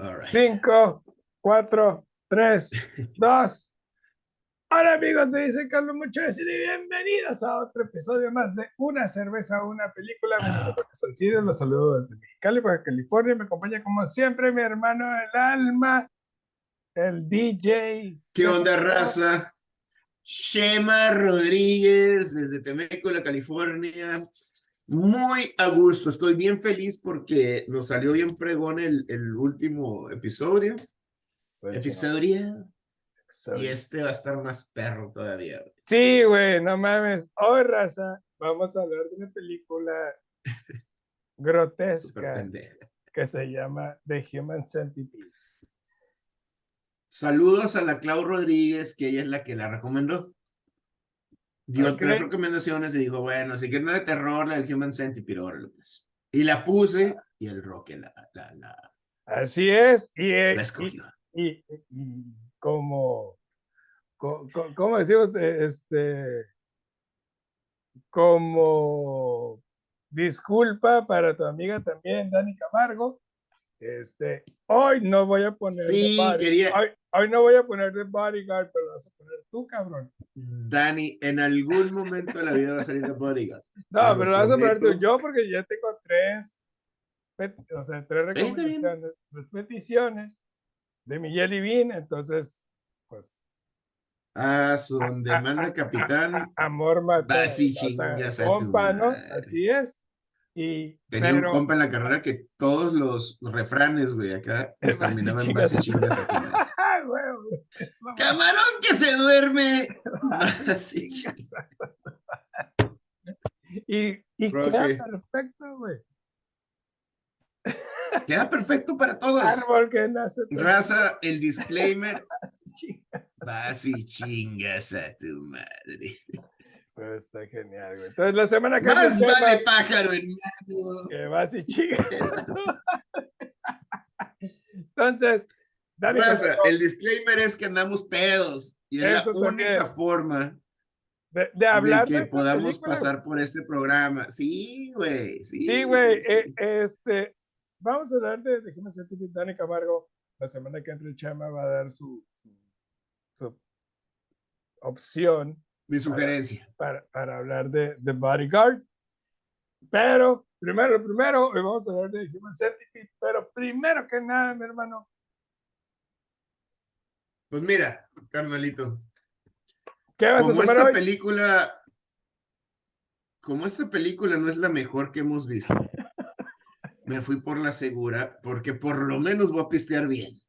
All right. 5, 4, 3, 2. Hola amigos, te dice Carlos Muchas y bienvenidos a otro episodio más de Una cerveza, una película. Salcido, los saludo desde Mexicali, Baja California. Me acompaña como siempre mi hermano el alma, el DJ. ¿Qué onda, raza? Shema Rodríguez desde Temécula, California. Muy a gusto, estoy bien feliz porque nos salió bien pregón el, el último episodio. Episodio. Y este va a estar más perro todavía. güey. Sí, güey, no mames. Hoy, raza, vamos a hablar de una película grotesca que se llama The Human Centipede. Saludos a la Clau Rodríguez, que ella es la que la recomendó. Dio Ok. tres recomendaciones y dijo, bueno, si quieren de terror, la del Human Centipede, órale, pues. Y la puse y el Roque la, la, la, Así es. Y, eh, la y- escogió. y, y como, co- co- ¿cómo decimos? Eh, Este, como disculpa para tu amiga también, Dani Camargo. Este, hoy no voy a poner Sí, quería- hoy, hoy no voy a poner de bodyguard, pero vas a poner tú, cabrón. Dani, en algún momento de la vida va a salir de Bodyguard. No, Te lo pero lo vas a poner tú. Yo porque ya tengo tres, o sea, tres recomendaciones, tres peticiones de mi Jelly Bean, entonces, pues, Ah, su donde manda ah, el capitán. a- amor mata, Vas y mata chingas a tu compa, ¿no? Así es. Y, Tenía pero, un compa en la carrera que todos los refranes, güey, acá terminaban en chingas a tu madre. ¡Ah, huevo! ¡Camarón que se duerme! Vas y chingas. Y, queda que- perfecto, güey. Queda perfecto para todos. Árbol que nace. Raza, el disclaimer. Vas y chingas a tu madre. Pero está genial, güey. Entonces, la semana que Más viene, vale pájaro en mano. que vas y chingas. Entonces, Dani, el disclaimer es que andamos pedos y es Eso la única también. forma de, de hablar de de que esta podamos película, pasar por este programa. Sí, güey. Sí, güey, sí, eh, sí. este, vamos a hablar de, déjame ser Dani Camargo, la semana que entra el Chama va a dar su, su, su opción Mi sugerencia. para, para hablar de, de Bodyguard, pero, primero, primero, hoy vamos a hablar de Human Centipede, pero primero que nada, mi hermano, Pues mira, carnalito, ¿qué vas como a tomar esta hoy? película, como esta película no es la mejor que hemos visto, me fui por la segura porque por lo menos voy a pistear bien.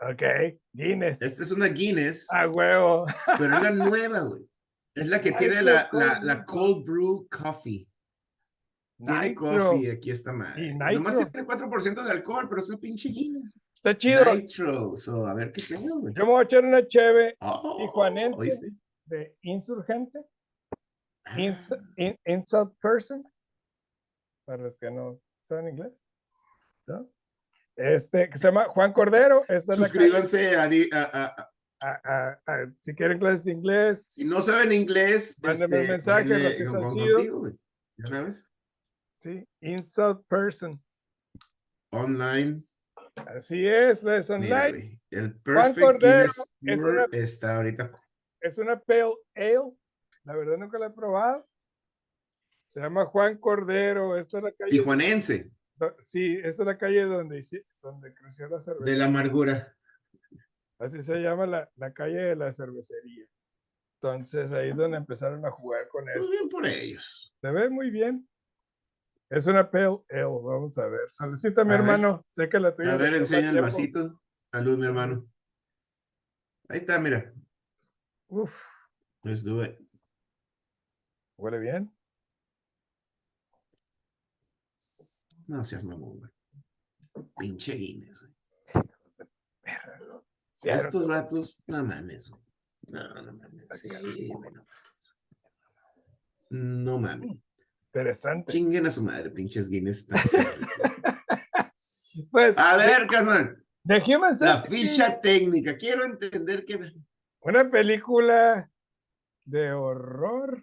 Ok, Guinness, Esta es una Guinness, a huevo, pero es la nueva, güey. Es la que Ay, tiene la, la cold brew coffee. Tiene Nitro, coffee, aquí está. Y Nomás tiene 4% de alcohol, pero es un pinche Guinness. está chido, Nitro, so, a ver qué tengo, güey. yo me voy a echar una cheve Oh, tijuanense. de Insurgente, Ah, Ins- in- Insult Person, para los que no saben inglés, ¿no? Este, que se llama Juan Cordero, esta es la Suscríbanse a, a- a- a- si quieren clases de inglés, Si no saben inglés, Mándenme un este, mensaje, denle Roque con- con- Salcido. contigo. ¿Ya sabes? Sí, Insult Person, Online. así es, es Mira, online, el Juan Perfect Cordero es una- está ahorita. es una Pale Ale, la verdad nunca la he probado, se llama Juan Cordero, esta es la calle, Tijuanense, sí, esta es la calle donde, donde creció la cerveza. de la amargura. Así se llama la, la calle de la cervecería. Entonces ahí es donde empezaron a jugar con Pues esto. bien por ellos. Se ve muy bien. Es una pale ale, vamos a ver. Saludcita, mi A ver. hermano. Sé que la tuya. A ver, enseña el vasito. Salud, mi hermano. Ahí está, mira. Uf, Let's do it. huele bien. No seas mamón, güey. Pinche Guinness, güey. Cierto. Estos vatos, no mames, güey. No, no mames. Sí, no mames. Interesante. Chinguen a su madre, pinches Guinness. Pues, A ver, carnal. The Human La ficha técnica. Quiero entender que. Una película de horror,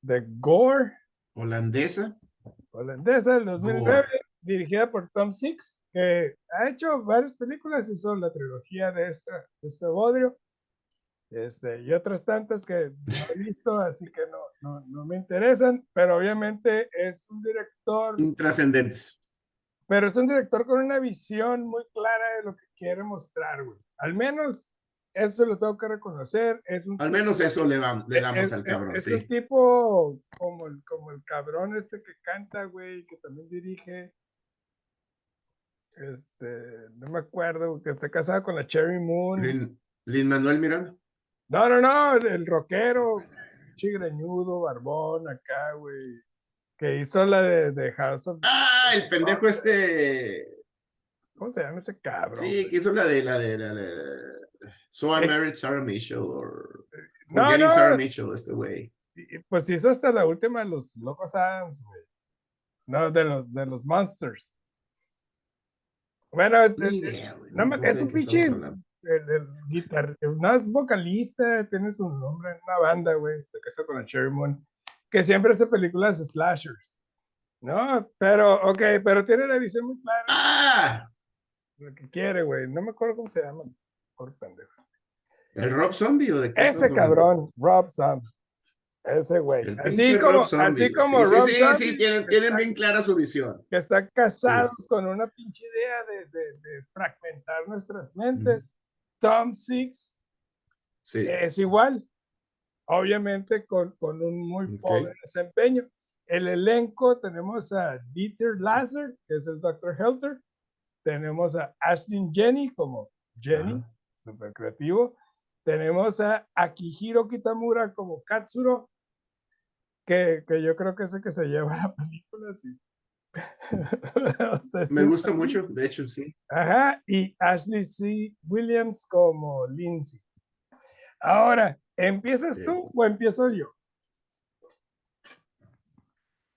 de gore, Holandesa. holandesa del 2009, dirigida por Tom Six, que ha hecho varias películas, hizo la trilogía de, esta, de este bodrio, este, y otras tantas que no he visto, así que no, no, no me interesan, pero obviamente es un director... Intrascendentes. Pero es un director con una visión muy clara de lo que quiere mostrar, güey. Al menos eso se lo tengo que reconocer. Es un Al menos eso le, damos, le damos es, al cabrón, es, sí. un tipo como el, como el cabrón este que canta, güey, que también dirige. Este, no me acuerdo, que está casado con la Cherry Moon. Lin, Lin Manuel Miranda. No, no, no, el, el rockero, chigreñudo, barbón, acá, güey. Que hizo la de, de House of. Ah, el pendejo este. ¿Cómo se llama ese cabrón? Sí, que hizo la de la de la de. So I married Sarah Mitchell or no, Forgetting no. Sarah Mitchell, este güey. Pues hizo hasta la última de los Locos Adams, güey. No, de los, de los Monsters. Bueno, eh, güey, no me- sé es un pinche-. El, el guitar, no es vocalista, tiene su nombre en una banda, güey, se casó con la Cherry Moon, que siempre hace películas slashers. No, pero, ok, pero tiene la visión muy clara ¡Ah! lo que quiere, güey. No me acuerdo cómo se llama. Por pendejo. ¿El Rob Zombie o de qué Ese cabrón, Rob Zombie. Ese güey. Así como, Zombie, así como sí, Rob sí, sí, Zombie, sí, tienen, tienen está- bien clara su visión. que están casados con una pinche idea de, de, de fragmentar nuestras mentes. Tom Six Sí. es igual, obviamente con, con un muy pobre desempeño. El elenco tenemos a Dieter Lazar, que es el Dr. Helter, tenemos a Ashley Jenny como Jenny, Ajá. súper creativo, tenemos a Akihiro Kitamura como Katsuro, que, que yo creo que es el que se lleva la película, sí. O sea, Me gusta mucho, de hecho, sí. Ajá, y Ashley C. Williams como Lindsay. Ahora, ¿empiezas tú o empiezo yo?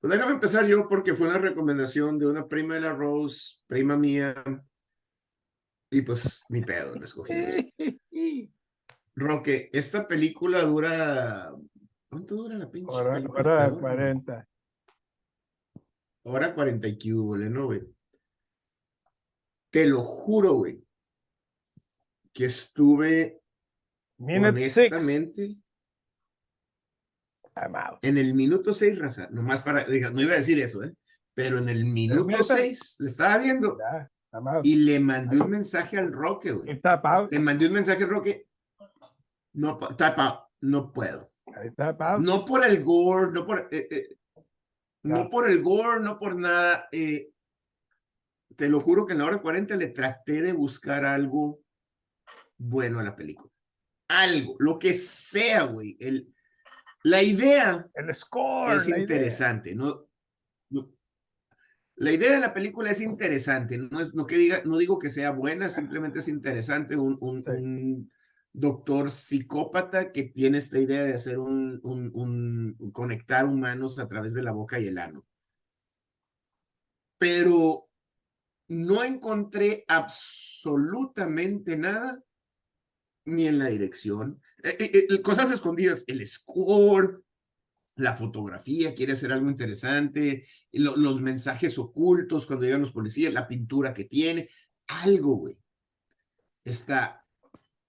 Pues déjame empezar yo porque fue una recomendación de una prima de la Rose, prima mía. Y pues ni pedo, la escogimos. Roque, esta película dura. ¿Cuánto dura la pinche Hora, película? hora Perdón, 40. Hora 40 y que ¿no, güey? Te lo juro, güey. Que estuve Minute 6. honestamente en el minuto 6, raza. Nomás para. diga, No iba a decir eso, ¿eh? Pero en el minuto neta? 6 le estaba viendo y le mandé un mensaje al Roque, güey. Le mandé un mensaje al Roque. No, no puedo. No por el gore, no por, eh, eh, no por el gore, no por nada. eh, te lo juro que en la hora 40 le traté de buscar algo bueno a la película. Algo, lo que sea, güey. El, la idea El score. es idea. interesante, ¿no? no- La idea de la película es interesante, no, es, no, que diga, no digo que sea buena, simplemente es interesante un, un, Sí. un doctor psicópata que tiene esta idea de hacer un, conectar humanos a través de la boca y el ano. Pero no encontré absolutamente nada, ni en la dirección, eh, eh, eh, cosas escondidas, el score, la fotografía quiere hacer algo interesante, lo- los mensajes ocultos cuando llegan los policías, la pintura que tiene, algo, güey. Está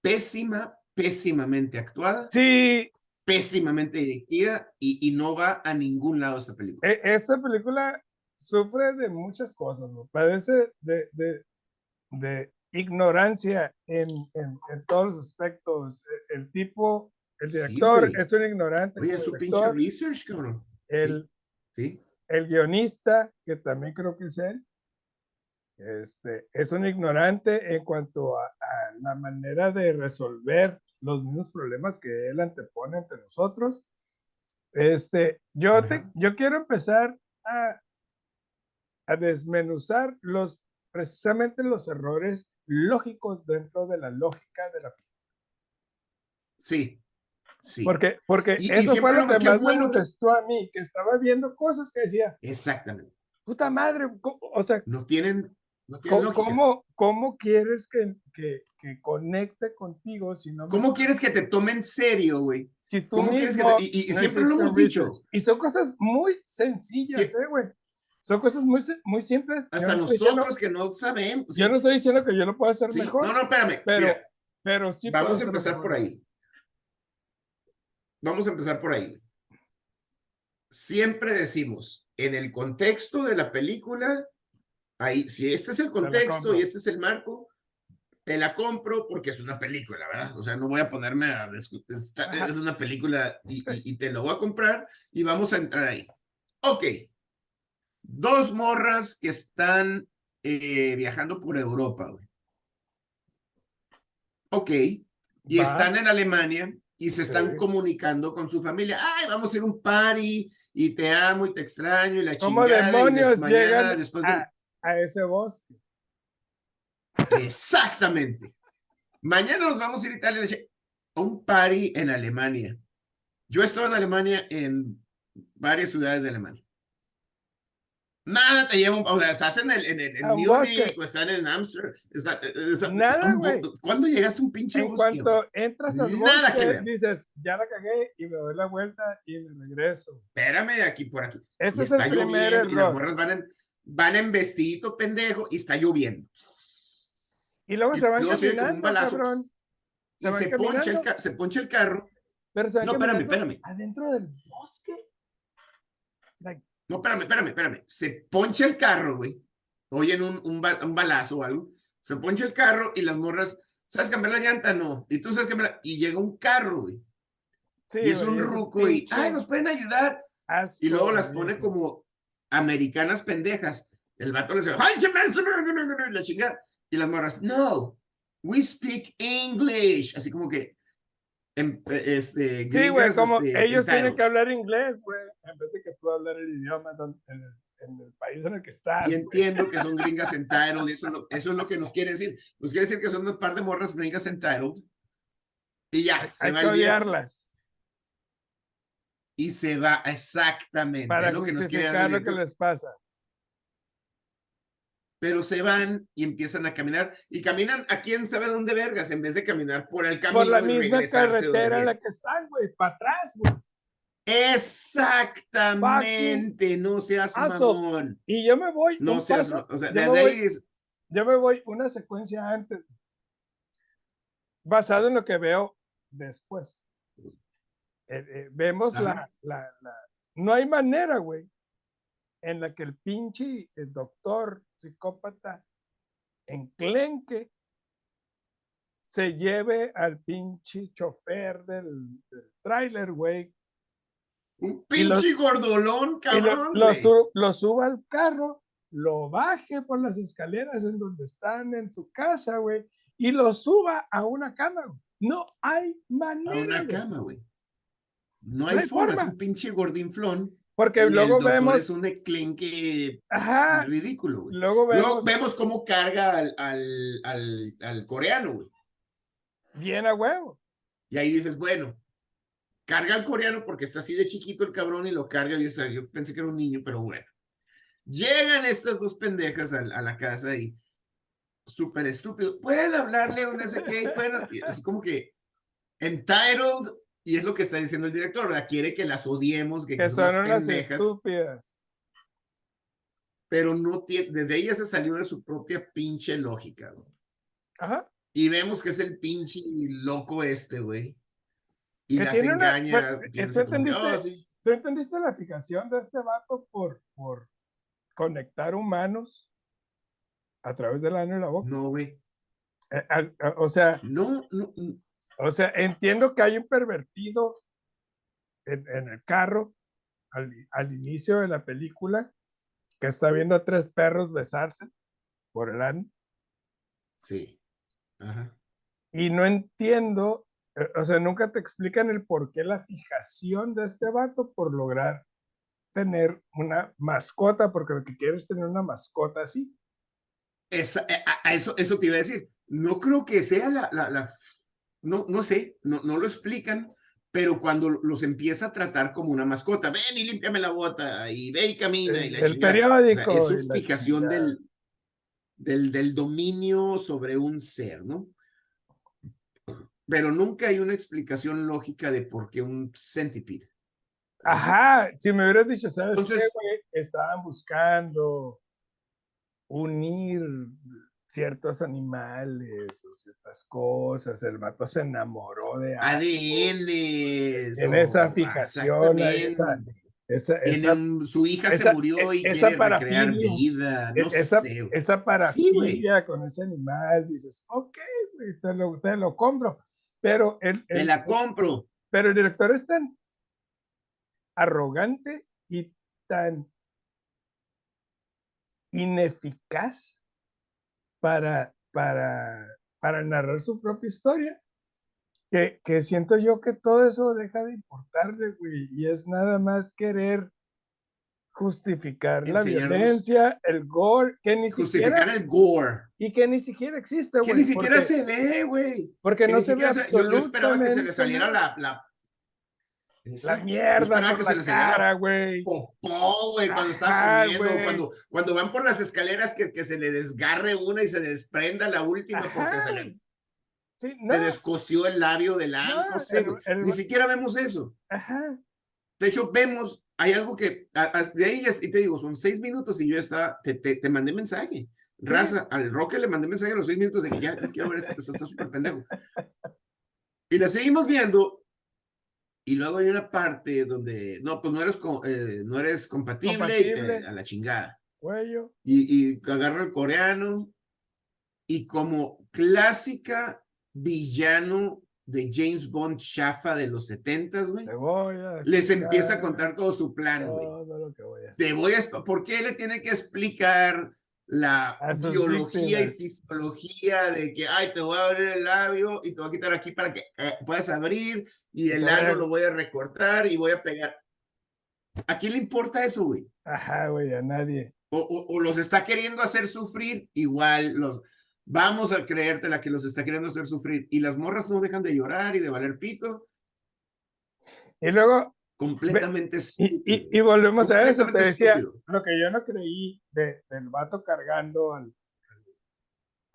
pésima, pésimamente actuada, Sí, pésimamente dirigida y, y no va a ningún lado esta película. e- esta película sufre de muchas cosas, ¿no? Padece de, de, de ignorancia en, en, en todos los aspectos. E- El, tipo, el director es un ignorante. Oye, es tu pinche research, cabrón. el, Sí, el guionista, que también creo que es él, este, es un ignorante en cuanto a, a la manera de resolver los mismos problemas que él antepone ante nosotros. Este, yo, te, yo quiero empezar a, a desmenuzar los, precisamente los errores lógicos dentro de la lógica de la sí, sí. porque porque Y- y eso fue siempre lo que más me bueno que- molestó a mí que estaba viendo cosas que decía Exactamente. puta madre o sea No tienen, no ¿Cómo, cómo, cómo quieres que, que, que conecte contigo si no me ¿Cómo quieres que te tomen en serio, güey? si tú cómo quieres que mismo te- y- siempre lo hiciste hemos dicho. Y son cosas muy sencillas, ¿eh, güey? Son cosas muy, muy simples. Hasta no estoy diciendo- nosotros que no sabemos. yo no estoy diciendo que yo lo pueda hacer Sí, mejor, No, no, espérame. pero, mira, pero sí vamos a empezar mejor. por ahí. Vamos a empezar por ahí. Siempre decimos, en el contexto de la película, ahí, si este es el contexto y este es el marco, te la compro porque es una película, ¿verdad? O sea, no voy a ponerme a discutir. Es una película y, y- y te lo voy a comprar y vamos a entrar ahí. Ok. Dos morras que están eh, viajando por Europa, güey. Ok. Y Va. están en Alemania y se están Sí. comunicando con su familia. Ay, vamos a ir a un party y te amo y te extraño y la ¿Cómo chingada. y demonios des- mañana, llegan después de- a, a ese bosque? Exactamente. Mañana nos vamos a ir a Italia a un party en Alemania. Yo he estado en Alemania en varias ciudades de Alemania. Nada te lleva, o sea, estás en el en, el- en Múnich o están en Amsterdam. está- está- Nada, güey. ¿Cuándo llegaste a un pinche En bosque? güey? cuanto entras al Nada que bosque, ver. dices, ya la cagué y me doy la vuelta y me regreso. Espérame de aquí por aquí. Ese Y es el está primer lloviendo y las error. morras van en, van en vestidito pendejo y está lloviendo. Y luego y se van caminando, balazo. cabrón. Y se poncha, el caminando, ca- se poncha el carro. pero se van No, espérame, espérame. Adentro del bosque. Like, No, espérame, espérame, espérame. Se poncha el carro, güey. Oyen un, un, ba- un balazo o algo. Se poncha el carro y las morras, ¿sabes cambiar la llanta? No. Y tú sabes cambiar. la- Y llega un carro, güey. sí, y es güey, un ruco y, ay, nos pueden ayudar. asco, Y luego las pone como americanas pendejas. El vato les dice, la chingada. Y las morras, no, we speak English. Así como que, em- este, Sí, güey, gringas, como este, ellos tienen que hablar inglés, güey, en vez de que tú hablar el idioma en el, en el país en el que estás. Y entiendo que son gringas entitled, y eso es, lo, eso es lo que nos quiere decir. Nos quiere decir que son un par de morras gringas entitled. Y ya, se Hay va que odiarlas y se va exactamente. para lo que nos quiere dar lo que les pasa. Pero se van y empiezan a caminar. Y caminan a quién sabe dónde vergas, en vez de caminar por el camino. Por la misma carretera en la que están, güey, para atrás, güey. Exactamente, no seas Aso. mamón. Y yo me voy, No seas, paso, o sea, yo me ahí voy- es, yo me voy una secuencia antes, basado en lo que veo después. Eh, eh, vemos la, la, la- No hay manera, güey, en la que el pinche el doctor psicópata enclenque se lleve al pinche chofer del, del tráiler, güey, un los- pinche gordolón, lo, cabrón. lo, güey. su- lo suba al carro, lo baje por las escaleras en donde están en su casa, güey, y lo suba a una cama. güey. No hay a manera. una güey. cama, güey. No No hay, hay forma, es forma. un pinche gordinflón. Porque y el luego doctor vemos, es un enclenque ajá, ridículo, güey. luego vemos Luego vemos cómo carga al, al, al, al coreano, güey. bien a huevo. Y ahí dices, bueno, carga al coreano porque está así de chiquito el cabrón y lo carga. Y, o sea, yo pensé que era un niño, pero bueno. Llegan estas dos pendejas a, a la casa y súper estúpido. Pueden hablarle a una sé qué, pueden- así como que entitled, y es lo que está diciendo el director, ¿verdad? Quiere que las odiemos, que, Que que son unas estúpidas. pero no tiene, desde ella se salió de su propia pinche lógica, güey. Ajá. Y vemos que es el pinche loco este, güey. Y Que las una- engaña. bueno, piensa ¿tú como entendiste? "Oh, sí". ¿Tú entendiste la fijación de este vato por, por conectar humanos a través del ano y la boca? No, güey. Eh, o sea, no, no. O sea, entiendo que hay un pervertido en, en el carro al, al inicio de la película que está viendo a tres perros besarse por el ano Sí. Ajá. y no entiendo, eh, o sea, nunca te explican el por qué la fijación de este vato por lograr tener una mascota, porque lo que quiere es tener una mascota así. Esa- eh, a- a eso, eso te iba a decir. No creo que sea la, la, la- no, no sé, no, no lo explican, pero cuando los empieza a tratar como una mascota, ven y límpiame la bota, y ve y camina, y El, la el chingada. O sea, periódico. es y su fijación del, del, del dominio sobre un ser, ¿no? Pero nunca hay una explicación lógica de por qué un centipede. Ajá, si me hubieras dicho, ¿sabes qué, Entonces- güey? estaban buscando unir ciertos animales o ciertas cosas. El vato se enamoró de ADN. En esa fijación, esa, esa, esa, su hija se murió y quiere recrear vida. No esa, sé, esa parafilia con ese animal, dices, ok, te, lo, te lo compro. Pero el, te la compro. Pero el director es tan arrogante y tan ineficaz para, para, para narrar su propia historia, que, que, siento yo que todo eso deja de importarle, güey, y es nada más querer justificar la violencia, el gore, que ni justificar el gore. Y que ni siquiera existe, güey. Que ni siquiera se ve, güey. Porque no se ve absolutamente. Yo, esperaba que se le saliera la, la la mierda por la cara, güey. Popó, güey, cuando está comiendo, cuando, cuando van por las escaleras que, que se le desgarre una y se desprenda la última porque se le sí, descosió el labio del no, no sé, ni siquiera vemos eso. Ajá. De hecho, vemos, hay algo que, de ahí, y te digo, son seis minutos y yo estaba, te, te, te mandé mensaje. Raza, al Roque le mandé mensaje a los seis minutos de que ya no quiero ver esto, está súper pendejo. Y la seguimos viendo y luego hay una parte donde, no, pues no eres, eh, no eres compatible, a la chingada. Cuello. Y, y agarra el coreano y como clásica villano de James Bond chafa de los setentas, güey. Les empieza a contar todo su plan, güey. Te voy a... ¿Por qué le tiene que explicar la biología y fisiología de que, ay, te voy a abrir el labio y te voy a quitar aquí para que eh, puedas abrir y el labio lo voy a recortar y voy a pegar. ¿A quién le importa eso, güey? Ajá, güey, a nadie. O, o, los está queriendo hacer sufrir, igual los vamos a creértela que los está queriendo hacer sufrir y las morras no dejan de llorar y de valer pito. Y luego completamente y, y, volvemos a eso, te decía, lo que yo no creí de, del vato cargando al,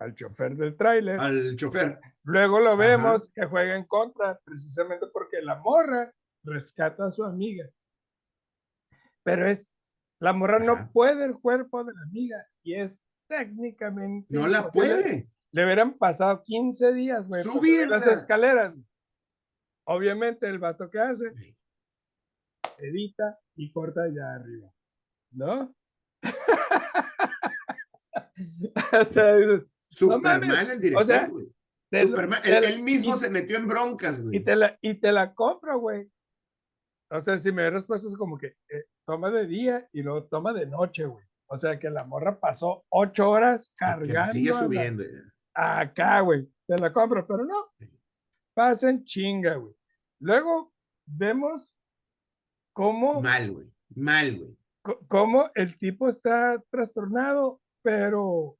al, chofer del tráiler. Al chofer. Luego lo vemos que juega en contra, precisamente porque la morra rescata a su amiga. Pero es, la morra no puede el cuerpo de la amiga y es técnicamente. No la puede. Le hubieran pasado 15 días, güey. Subir las escaleras. Obviamente el vato que hace edita y corta ya arriba, ¿no? o sea, Superman el director, o sea, Superman, él, mismo se metió en broncas, güey. Y te la, y te la compro, güey. O sea, si me hubieras puesto es como que eh, toma de día y luego toma de noche, güey. O sea, que la morra pasó ocho horas cargando. sigue subiendo. acá, güey. Te la compro, pero no. Pasen chinga, güey. Luego vemos cómo... Mal, güey. Mal, güey. Cómo el tipo está trastornado, pero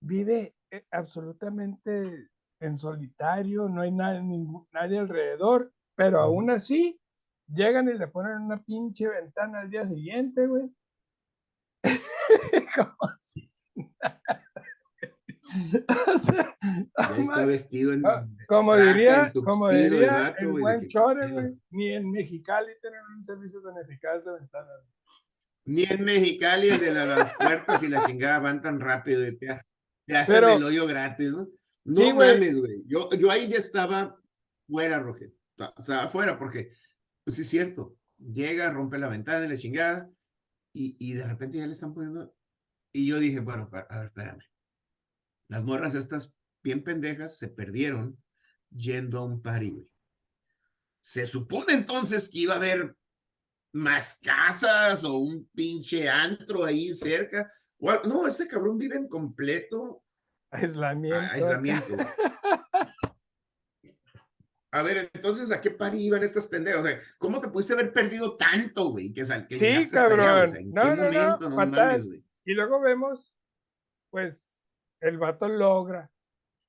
vive eh, absolutamente en solitario, no hay nadie, ningún, nadie alrededor, pero aún así llegan y le ponen una pinche ventana al día siguiente, güey. Como así. o sea, está vestido en. Ah, como diría, como diría el, buen Chore, güey. Ni en Mexicali tienen un servicio tan eficaz de ventanas. Ni en Mexicali el de las puertas y la chingada van tan rápido y te, te hacen el hoyo gratis, ¿no? No mames, güey. Yo, yo ahí ya estaba fuera, Roger. O sea, afuera, porque, pues sí es cierto. Llega, rompe la ventana y la chingada, y, y de repente ya le están poniendo. Y yo dije, bueno, a ver, espérame las morras estas bien pendejas se perdieron yendo a un party, güey. Se supone entonces que iba a haber más casas o un pinche antro ahí cerca. no, este cabrón vive en completo aislamiento. aislamiento. A ver, entonces, ¿a qué party iban estas pendejas? O sea, ¿cómo te pudiste haber perdido tanto, güey? Que, sí, cabrón. no, no, no, y luego vemos, pues, el vato logra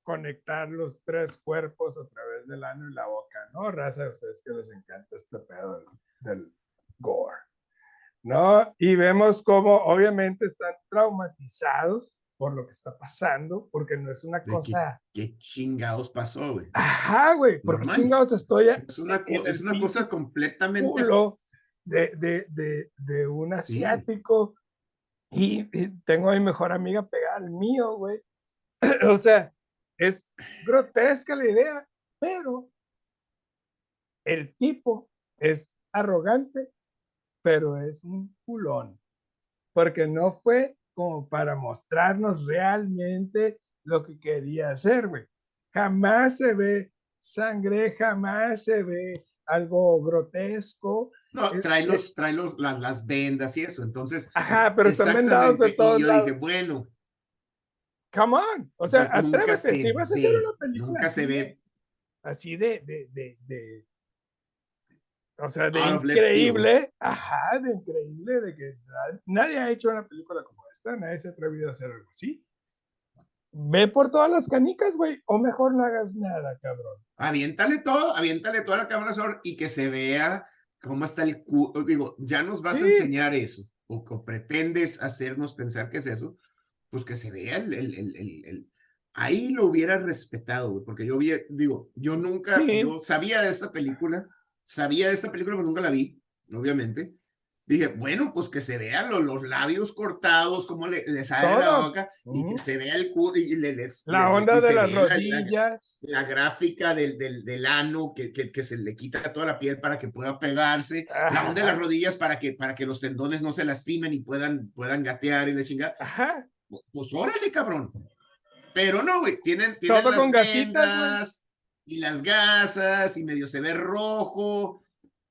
conectar los tres cuerpos a través del ano y la boca, ¿no? Raza, a ustedes que les encanta este pedo del, gore, ¿no? Y vemos cómo obviamente están traumatizados por lo que está pasando, porque no es una cosa... ¿Qué, chingados pasó, güey? Ajá, güey, porque chingados estoy... Es una, es una cosa completamente de, de, de, de un asiático. Y, tengo a mi mejor amiga pegada al mío, güey. o sea, es grotesca la idea, pero el tipo es arrogante, pero es un culón. Porque no fue como para mostrarnos realmente lo que quería hacer, güey. Jamás se ve sangre, jamás se ve algo grotesco. No, trae, los, trae los, las, las vendas y eso, entonces. Ajá, pero están vendados de todos Y yo dije, bueno. Come on, o sea, atrévete, si vas a hacer una película. Nunca se ve. Así de, de, de, de o sea, de increíble, ajá, de increíble, de que nadie ha hecho una película como esta, nadie se ha atrevido a hacer algo así. Ve por todas las canicas, güey, o mejor no hagas nada, cabrón. Aviéntale todo, aviéntale toda la cámara y que se vea cómo está el. Digo, ya nos vas a enseñar eso, o, que pretendes hacernos pensar que es eso, pues que se vea el, el, el, el ahí lo hubiera respetado, güey, porque yo vi, digo, yo nunca, yo sabía de esta película, sabía de esta película, pero nunca la vi, obviamente. Dije, bueno, pues que se vean los, los labios cortados, cómo le, sale la boca, y que se vea el culo, y le, les, La onda de las rodillas. La, gráfica del, del, del ano, que, que, que, se le quita toda la piel para que pueda pegarse. La onda de las rodillas para que, para que los tendones no se lastimen y puedan, puedan gatear y le chingar. Ajá. Pues órale, cabrón. Pero no, güey, tienen, tienen Todo con gasitas, y las gasas y medio se ve rojo,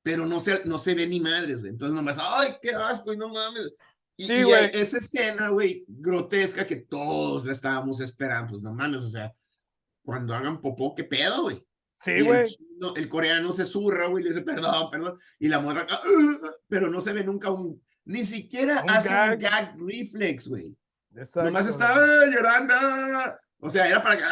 pero no se, no se ve ni madres, güey. Entonces nomás, ay, qué asco y no mames. Y, sí, esa escena, güey, grotesca que todos la estábamos esperando, pues no mames, o sea, cuando hagan popó, qué pedo, güey. Sí, güey. El, coreano se zurra, güey, le dice perdón, perdón, y la morra, ah, ah, ah", pero no se ve nunca un, ni siquiera hace un gag reflex, güey. Nomás estaba llorando, o sea, era para que.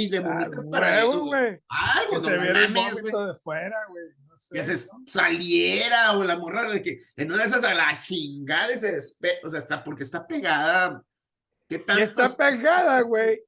Y de momento para. güey. Algo, que se viera el de fuera, güey. No sé, que se saliera, o la morra de que en una de esas a la chingada se despe... O sea, está porque está pegada. ¿Qué tal? está pegada, güey,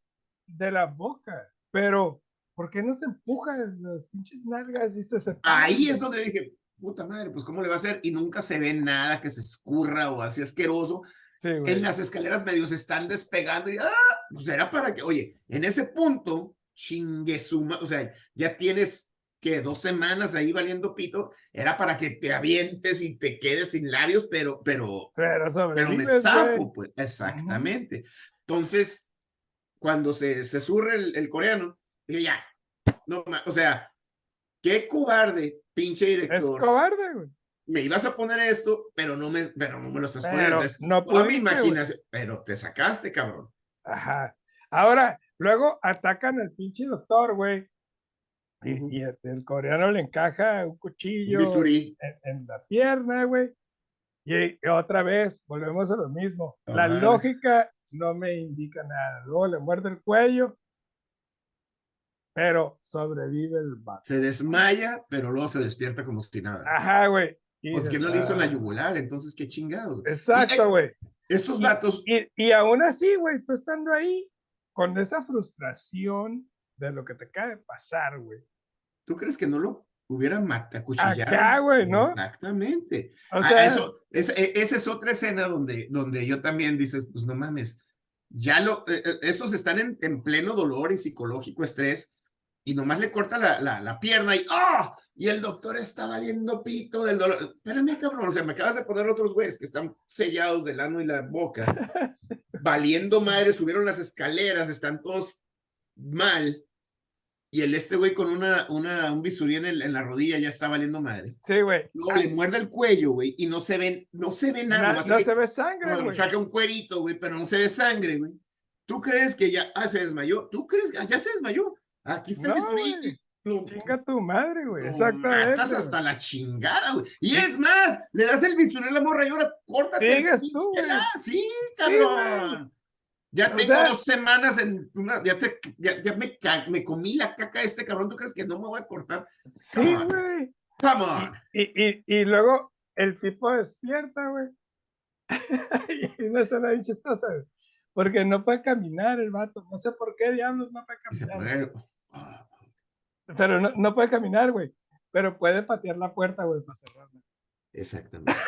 de la boca. Pero, ¿por qué no se empuja las pinches nalgas y se separa? Ahí es donde dije, puta madre, pues ¿cómo le va a hacer? Y nunca se ve nada que se escurra o así asqueroso en las escaleras medio se están despegando y ah, pues era para que, oye, en ese punto, chinguesuma, o sea, ya tienes que dos semanas ahí valiendo pito, era para que te avientes y te quedes sin labios, pero, pero, pero, pero me zafo, pues, exactamente. Entonces, cuando se, se surre el, el coreano, dije, ya, no, o sea, qué cobarde, pinche director. Es cobarde, güey me ibas a poner esto, pero no me, pero no me lo estás poniendo. No a mi imaginación, pero te sacaste, cabrón. Ajá. Ahora, luego atacan al pinche doctor, güey. Y, el, coreano le encaja un cuchillo en, la pierna, güey. Y, otra vez, volvemos a lo mismo. La lógica no me indica nada. Luego le muerde el cuello, pero sobrevive el vato. Se desmaya, pero luego se despierta como si nada. Ajá, güey. Pues que no le hizo la yugular, entonces qué chingado. Exacto, güey. Estos datos. Y, y, aún así, güey, tú estando ahí con esa frustración de lo que te acaba de pasar, güey. ¿Tú crees que no lo hubieran acuchillado? Acá, güey, ¿no? Exactamente. O ah, sea, eso, esa, e, esa es otra escena donde, donde yo también dices, pues no mames, ya lo, eh, estos están en, en pleno dolor y psicológico estrés y nomás le corta la, la, la pierna y ¡ah! Y el doctor está valiendo pito del dolor. Espérame, cabrón, o sea, me acabas de poner otros güeyes que están sellados del ano y la boca, valiendo madre, subieron las escaleras, están todos mal. Y el este güey con una, una, un bisurí en, el, en la rodilla ya está valiendo madre. Sí, güey. Luego le muerde el cuello, güey, y no se ve, no se ve nada. no se ve sangre, güey. Saca un cuerito, güey, pero no se ve sangre, güey. ¿Tú crees que ya ah, se desmayó? ¿Tú crees que ah, ya se desmayó? Aquí está el Chinga tu madre, güey. Exactamente. Matas hasta la chingada, güey. Y es más, le das el bisturí a la morra y ahora córtate. Digas tú, güey. Sí, cabrón. Ya tengo dos semanas en una, ya, te, ya, ya me, me, comí la caca de este cabrón. ¿Tú crees que no me voy a cortar? Sí, güey. Come on. Y, y, y, luego el tipo despierta, güey. y no se la chistosa, güey porque no puede caminar el vato. No sé por qué diablos no puede caminar. Ah. Pero no, no puede caminar, güey. Pero puede patear la puerta, güey, para cerrarla. Exactamente.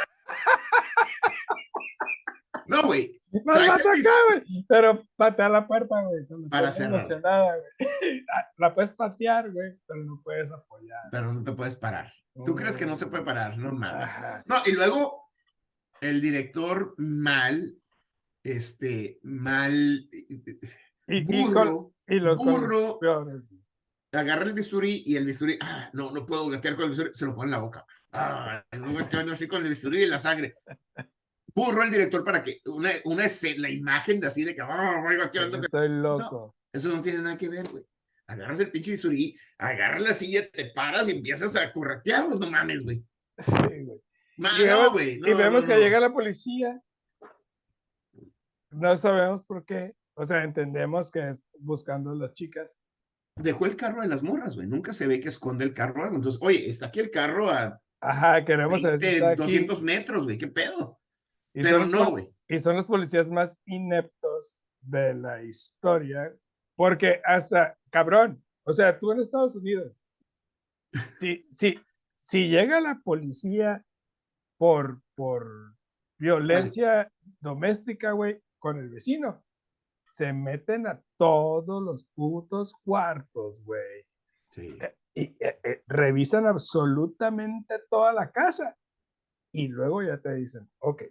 No, güey. Nos traes va a el tocar, bis- güey. Pero patea la puerta, güey. Para cerrar. güey. La puedes patear, güey, pero no puedes apoyar. Pero no te puedes parar. ¿Tú crees que no se puede parar? No mames. Ajá. No, y luego el director mal, este, mal, Y, burro, y burro, peores. agarra el bisturí y el bisturí, ah, no, no puedo gatear con el bisturí, se lo pone en la boca. Ah, no gateando así con el bisturí y la sangre. Burro el director para que una, una escena, la imagen de así de que, gateando. Estoy loco. Eso no tiene nada que ver, güey. Agarras el pinche bisturí, agarras la silla, te paras y empiezas a corretearlos, no mames, güey. Sí, güey. Y no, vemos, güey. y vemos que llega la policía. No sabemos por qué. O sea, entendemos que es buscando a las chicas. Dejó el carro de las morras, güey. Nunca se ve que esconde el carro. Entonces, oye, está aquí el carro a Ajá, queremos saber si 20, está aquí. 200 metros, güey. ¿Qué pedo? Y Pero no, güey. y son los policías más ineptos de la historia. Porque hasta, cabrón, o sea, tú en Estados Unidos, si, si, si llega la policía por, por violencia doméstica, güey, con el vecino, se meten a todos los putos cuartos, güey. Sí. Y eh, eh, revisan absolutamente toda la casa. Y luego ya te dicen, ok,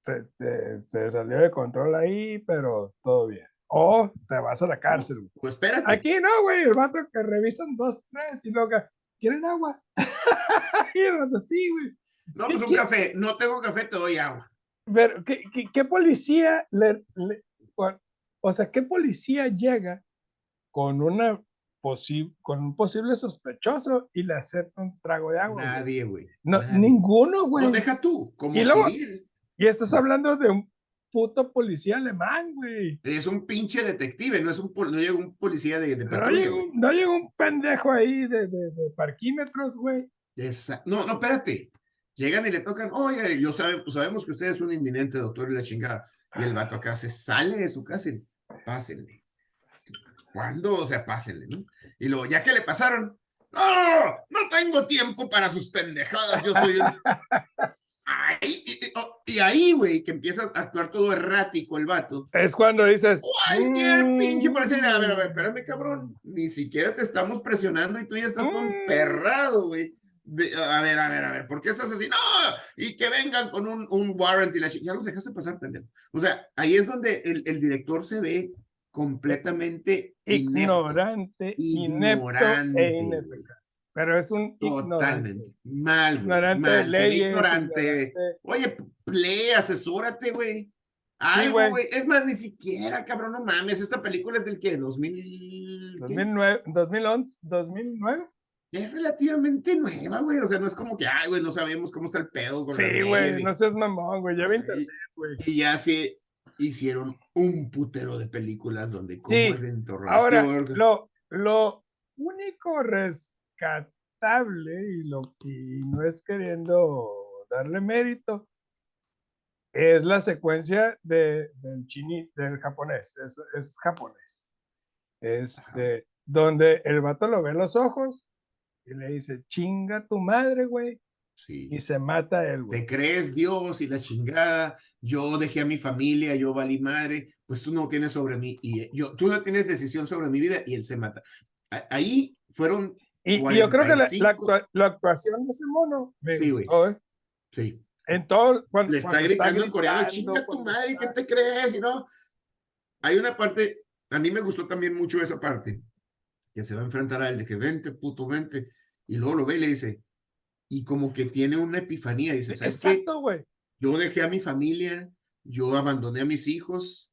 se, te- se salió de control ahí, pero todo bien. O te vas a la cárcel. güey. Pues espérate. Aquí no, güey, el vato que revisan dos, tres y luego, ¿quieren agua? y el vato, sí, güey. no, pues un ¿qué? café. No tengo café, te doy agua. Pero, ¿qué, qué, qué policía le, le- o- o sea, qué policía llega con una con un posible sospechoso y le acepta un trago de agua? Nadie, güey. No, Nadie. ninguno, güey. No, deja tú. Como Y luego- civil. Y estás hablando de un puto policía alemán, güey. Es un pinche detective, no es un no llega un policía de, de No güey. llegó un pendejo ahí de, de, de parquímetros, güey. Esa- No, no, espérate. Llegan y le tocan, oye, yo sabe, pues sabemos que usted es un inminente doctor y la chingada. Y el vato acá se sale de su casa y pásenle. ¿Cuándo? O sea, pásenle, ¿no? Y luego, ya que le pasaron, no, no tengo tiempo para sus pendejadas, yo soy un... Ahí, y, y- oh, y ahí, güey, que empieza a actuar todo errático el vato. Es cuando dices. Cualquier pinche "Mm, policía, a ver, a ver, espérame, cabrón. Ni siquiera te estamos presionando y tú ya estás Mm. comperrado, güey. A ver, a ver, a ver, ¿por qué estás así? No, y que vengan con un, un warrant y la Ya los dejaste pasar, pendejo. O sea, ahí es donde el, el director se ve completamente inepto. Ignorante, inepto Ignorante, e güey. Pero es un Totalmente. ignorante. Mal, güey. Ignorante mal, leyes. ignorante. ignorante- Oye, lee, asesórate, güey. Algo, güey. güey. Es más, ni siquiera, cabrón, no mames. Esta película es del que, 2000. ¿qué? 2009, 2011, 2009. Es relativamente nueva, güey. O sea, no es como que, ay, güey, no sabemos cómo está el pedo con Sí, güey, y- no seas mamón, güey. Ya vi internet, güey. Y ya se hicieron un putero de películas donde cómo Sí, es dentro Ahora, lo, lo único rescatable y lo que no es queriendo darle mérito es la secuencia de, del chini, del japonés, es, es japonés. Este, donde el vato lo ve en los ojos y le dice, chinga tu madre, güey, Sí. y se mata él, güey. ¿Te crees Dios y la chingada? Yo dejé a mi familia, yo valí madre, pues tú no tienes sobre mí y yo, tú no tienes decisión sobre mi vida y él se mata. Ahí fueron, Y, y yo creo que la, la 45. actua- la actuación de ese mono me Sí, güey. gustó, ¿eh? sí, En todo, cuando, le está cuando gritando en coreano, chinga tu madre, ¿qué está- te crees? Y no, hay una parte, a mí me gustó también mucho esa parte, que se va a enfrentar a él de que vente, puto, vente, y luego lo ve y le dice, y como que tiene una epifanía, dice, ¿sabes qué? Exacto, güey. Yo dejé a mi familia, yo abandoné a mis hijos.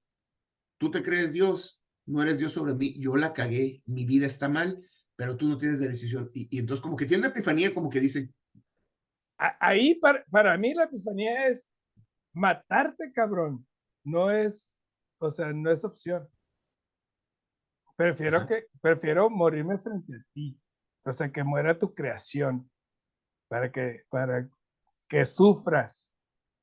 ¿Tú te crees Dios? No eres Dios sobre mí. Yo la cagué, mi vida está mal, pero tú no tienes la decisión. Y, y entonces como que tiene una epifanía, como que dice, Ahí para, para mí la epifanía es matarte, cabrón. No es, o sea, no es opción. Prefiero Ajá. que, prefiero morirme frente a ti. O sea, que muera tu creación para que, para que sufras.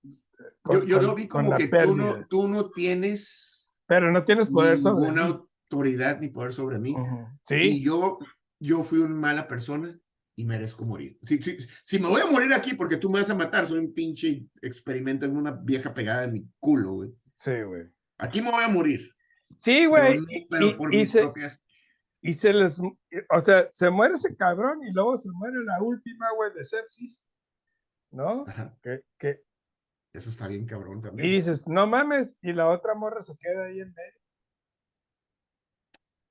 yo, con- yo lo con- vi como que tú no, tú no tienes Pero no tienes poder sobre ninguna autoridad ni poder sobre mí. Ujú. Y Sí, yo, yo fui una mala persona y merezco morir. Si, si, si, me voy a morir aquí porque tú me vas a matar, soy un pinche experimento en una vieja pegada en mi culo, güey. Sí, güey. Aquí me voy a morir. Sí, güey. Pero, y, por mis se, propias... y se les, o sea, se muere ese cabrón y luego se muere la última, güey, de sepsis, ¿no? Que, que, Eso está bien cabrón también. y dices, no mames, y la otra morra se queda ahí en medio.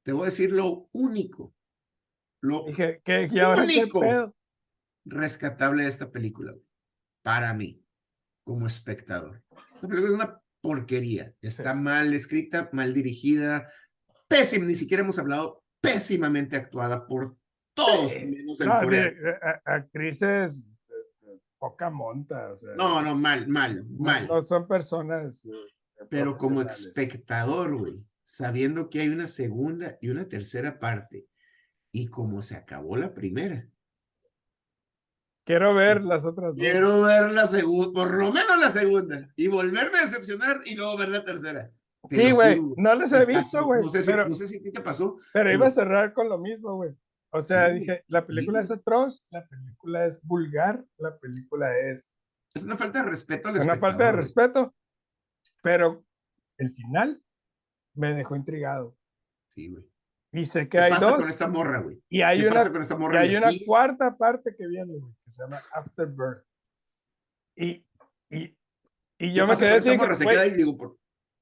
Te voy a decir lo único, lo Dije, ¿qué, y ahora qué Único. pedo? rescatable de esta película, para mí, como espectador. Esta película es una porquería. Está mal escrita, mal dirigida, pésima, ni siquiera hemos hablado, pésimamente actuada por todos, Sí. menos el No, coreano. a- a- actrices poca monta, o sea. No, no, mal, mal, mal. No son personas. eh, Pero como espectador, güey, sabiendo que hay una segunda y una tercera parte, y como se acabó la primera, Quiero ver las otras dos. quiero ver la segunda, por lo menos la segunda, y volverme a decepcionar y luego ver la tercera. Te Sí, güey. No las he visto, güey. No, sé si, pero, no sé si a ti te pasó. pero pero- iba a cerrar con lo mismo, güey. O sea, Sí, dije, la película sí. es atroz, la película es vulgar, la película es Es una falta de respeto al una falta de güey. respeto, pero el final me dejó intrigado. Sí, güey. Y sé que ¿Qué hay pasa dos, con esta morra, güey? y hay ¿Qué una, pasa con esta y morra? hay ¿Le una sigue? cuarta parte que viene, güey, que se llama Afterbirth. Y, y, y ¿Qué yo me quedé así? Se güey, queda ahí, digo, por-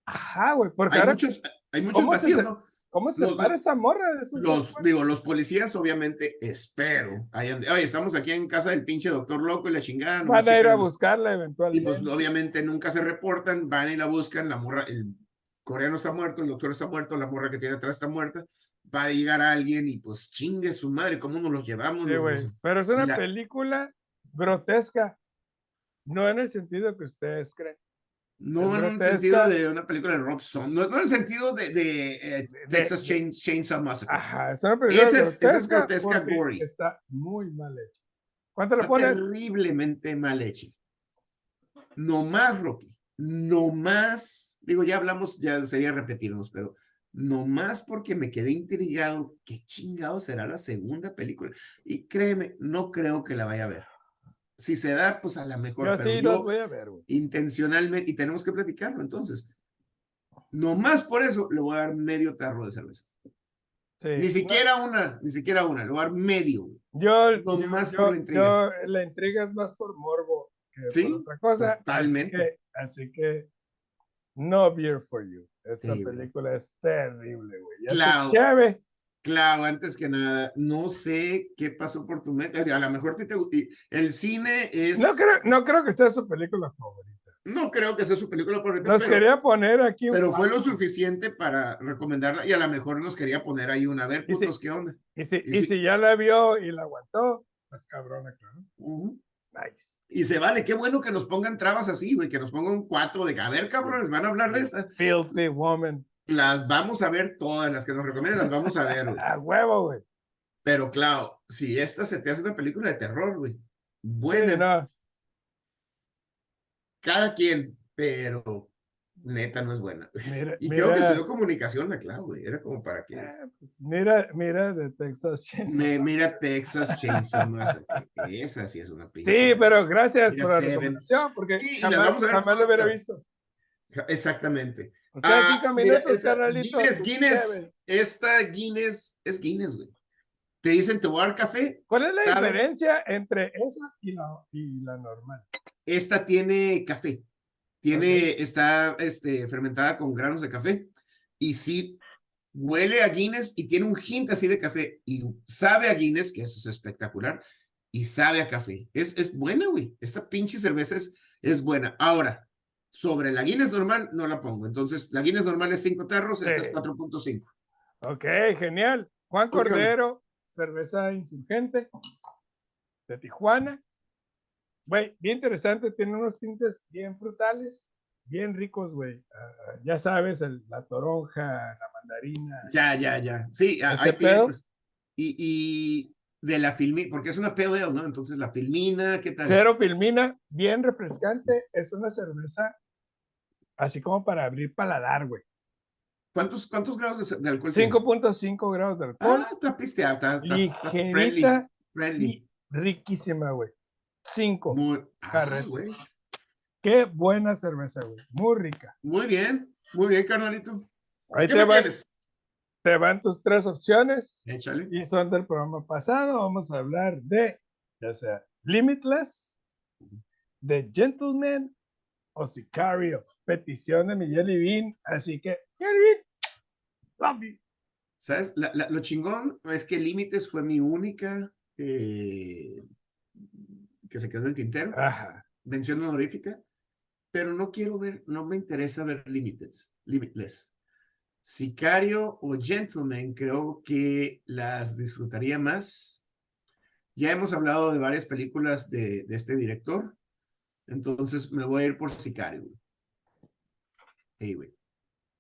ajá, güey, porque hay ahora, muchos, hay muchos ¿cómo se vacíos, se- ¿no? ¿cómo se los- separa esa morra de esos Los, güey? digo, los policías, obviamente, espero. hayan- Oye, estamos aquí en casa del pinche doctor loco y la chingada. Van a ir a buscarla Y eventualmente. pues obviamente nunca se reportan, van y la buscan, la morra, el coreano está muerto, el doctor está muerto, la morra que tiene atrás está muerta, va a llegar alguien y pues chingue su madre, ¿cómo nos los llevamos? Sí, Los- Pero es una la- película grotesca. No en el sentido que ustedes creen. No Es en grotesca. sentido de una película de Rob Zombie, no, no en el sentido de, de, eh, Texas de- Chainsaw Massacre. Ajá, es una película Esa es- esa es grotesca. grotesca gory. Está muy mal hecha. ¿Cuánto le Está pones? terriblemente mal hecha. No más, Rocky. No más. Digo, ya hablamos, ya sería repetirnos, pero no más porque me quedé intrigado. ¿Qué chingado será la segunda película? Y créeme, no creo que la vaya a ver. Si se da, pues a la mejor. Yo pero sí yo los voy a ver, intencionalmente, y tenemos que platicarlo entonces. No más por eso le voy a dar medio tarro de cerveza. Sí. Ni siquiera una, ni siquiera una, le voy a dar medio. güey. Yo, no yo- por la intriga. yo- la intriga es más por morbo que Sí, otra cosa. totalmente. Así que, así que no beer for you. Esta Sí, güey. película es terrible, güey. Ya Claro. cheve. Claro, antes que nada, no sé qué pasó por tu mente. A lo mejor te, te- el cine es. No creo, no creo que sea su película favorita. no creo que sea su película favorita, Nos pero, quería poner aquí un pero fue lo suficiente para recomendarla y a lo mejor nos quería poner ahí una. A ver, putos, ¿qué onda? Y si, y y si ya la vio y la aguantó, pues cabrona, claro. Ujú. Nice. Y se vale, qué bueno que nos pongan trabas así, güey, que nos pongan cuatro de a ver, cabrones, van a hablar de esta. Filthy woman. Las vamos a ver todas, las que nos recomiendan, las vamos a ver, güey. A huevo, güey. Pero claro, si esta se te hace una película de terror, güey. Sí, Buena, no. cada quien, pero neta no es buena. Mira, Y creo que estudió comunicación, la clave, güey. Era como para que. eh, pues, mira, mira de Texas Chainsaw. Me, mira Texas Chainsaw Massacre. Esa sí es una pinche. Sí, pero gracias Mira por la recomendación, porque Sí, jamás, lo hubiera visto. Exactamente. O sea, Ah, carnalito. Guinness, Guinness. Esta Guinness es Guinness, güey. Te dicen, te voy a dar café. ¿Cuál es la Sabe. diferencia entre esa y la, y la normal? Esta tiene café. Tiene, está este, fermentada con granos de café. Y sí, huele a Guinness y tiene un hint así de café. Y sabe a Guinness, que eso es espectacular. Y sabe a café. Es, es buena, güey. Esta pinche cerveza es, es buena. Ahora, sobre la Guinness normal, no la pongo. Entonces, la Guinness normal es 5 tarros, esta es 4.5. Ok, genial. Juan. Cordero, cerveza insurgente de Tijuana. Güey, bien interesante, tiene unos tintes bien frutales, bien ricos, güey. Ah, ah, ya sabes, el- la toronja, la mandarina. Ya, ya, ya. Sí, a- ¿Ese hay pues, y, y de la filmina, porque es una pale ale, ¿no? Entonces la filmina, ¿qué tal? Cero filmina, bien refrescante. Es una cerveza así como para abrir paladar, güey. ¿Cuántos, cuántos grados de, de alcohol tiene? 5.5 grados de alcohol. Ah, está pisteada, está, está- está friendly, friendly. y riquísima, güey. Cinco. Muy, Carreta. ah. Qué buena cerveza, güey. Muy rica. Muy bien, muy bien, carnalito. Ahí ¿Qué te van, te van tus tres opciones Échale. y son del programa pasado. Vamos a hablar de, ya sea Limitless, de Gentleman o Sicario. Petición de mi Jelly Bean. Así que, you. ¿Sabes? La- la- lo chingón es que Límites fue mi única eh, que se quedó en Quintero. Ajá. mención honorífica, pero no quiero ver, no me interesa ver Limitless. Limitless. Sicario o Gentleman, creo que las disfrutaría más. Ya hemos hablado de varias películas de, de este director, entonces me voy a ir por Sicario. Hey, güey.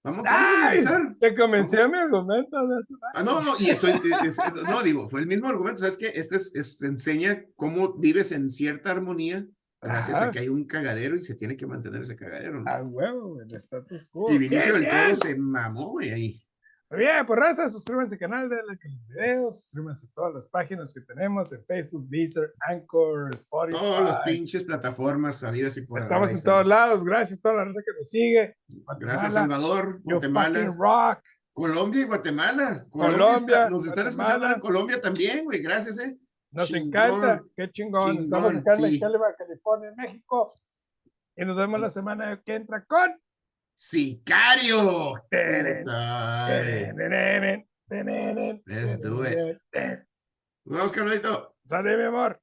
Vamos, vamos a analizar. Te convenció mi argumento de. Ah, no, no, y estoy, es- es- no, digo, fue el mismo argumento, ¿sabes qué? Este es, es- te enseña cómo vives en cierta armonía gracias Ajá. a que hay un cagadero y se tiene que mantener ese cagadero, ¿no? A huevo, el status quo. y Vinicio del Toro se mamó, güey, ahí. Muy bien, pues raza, suscríbanse al canal, denle like a los videos, suscríbanse a todas las páginas que tenemos en Facebook, Deezer, Anchor, Spotify. Todas las pinches plataformas sabidas y por Estamos en todos estamos. lados, gracias a toda la raza que nos sigue. Gracias, Salvador, Guatemala, rock. Colombia y Guatemala. Colombia, Colombia, está- nos están escuchando en Colombia también, güey, gracias, eh. Nos Chingón, encanta, qué chingón. Estamos chingón, acá en sí. California, México. Y nos vemos la semana que entra con. Sicario. Let's do it. vemos, carnalito. Sale, mi amor.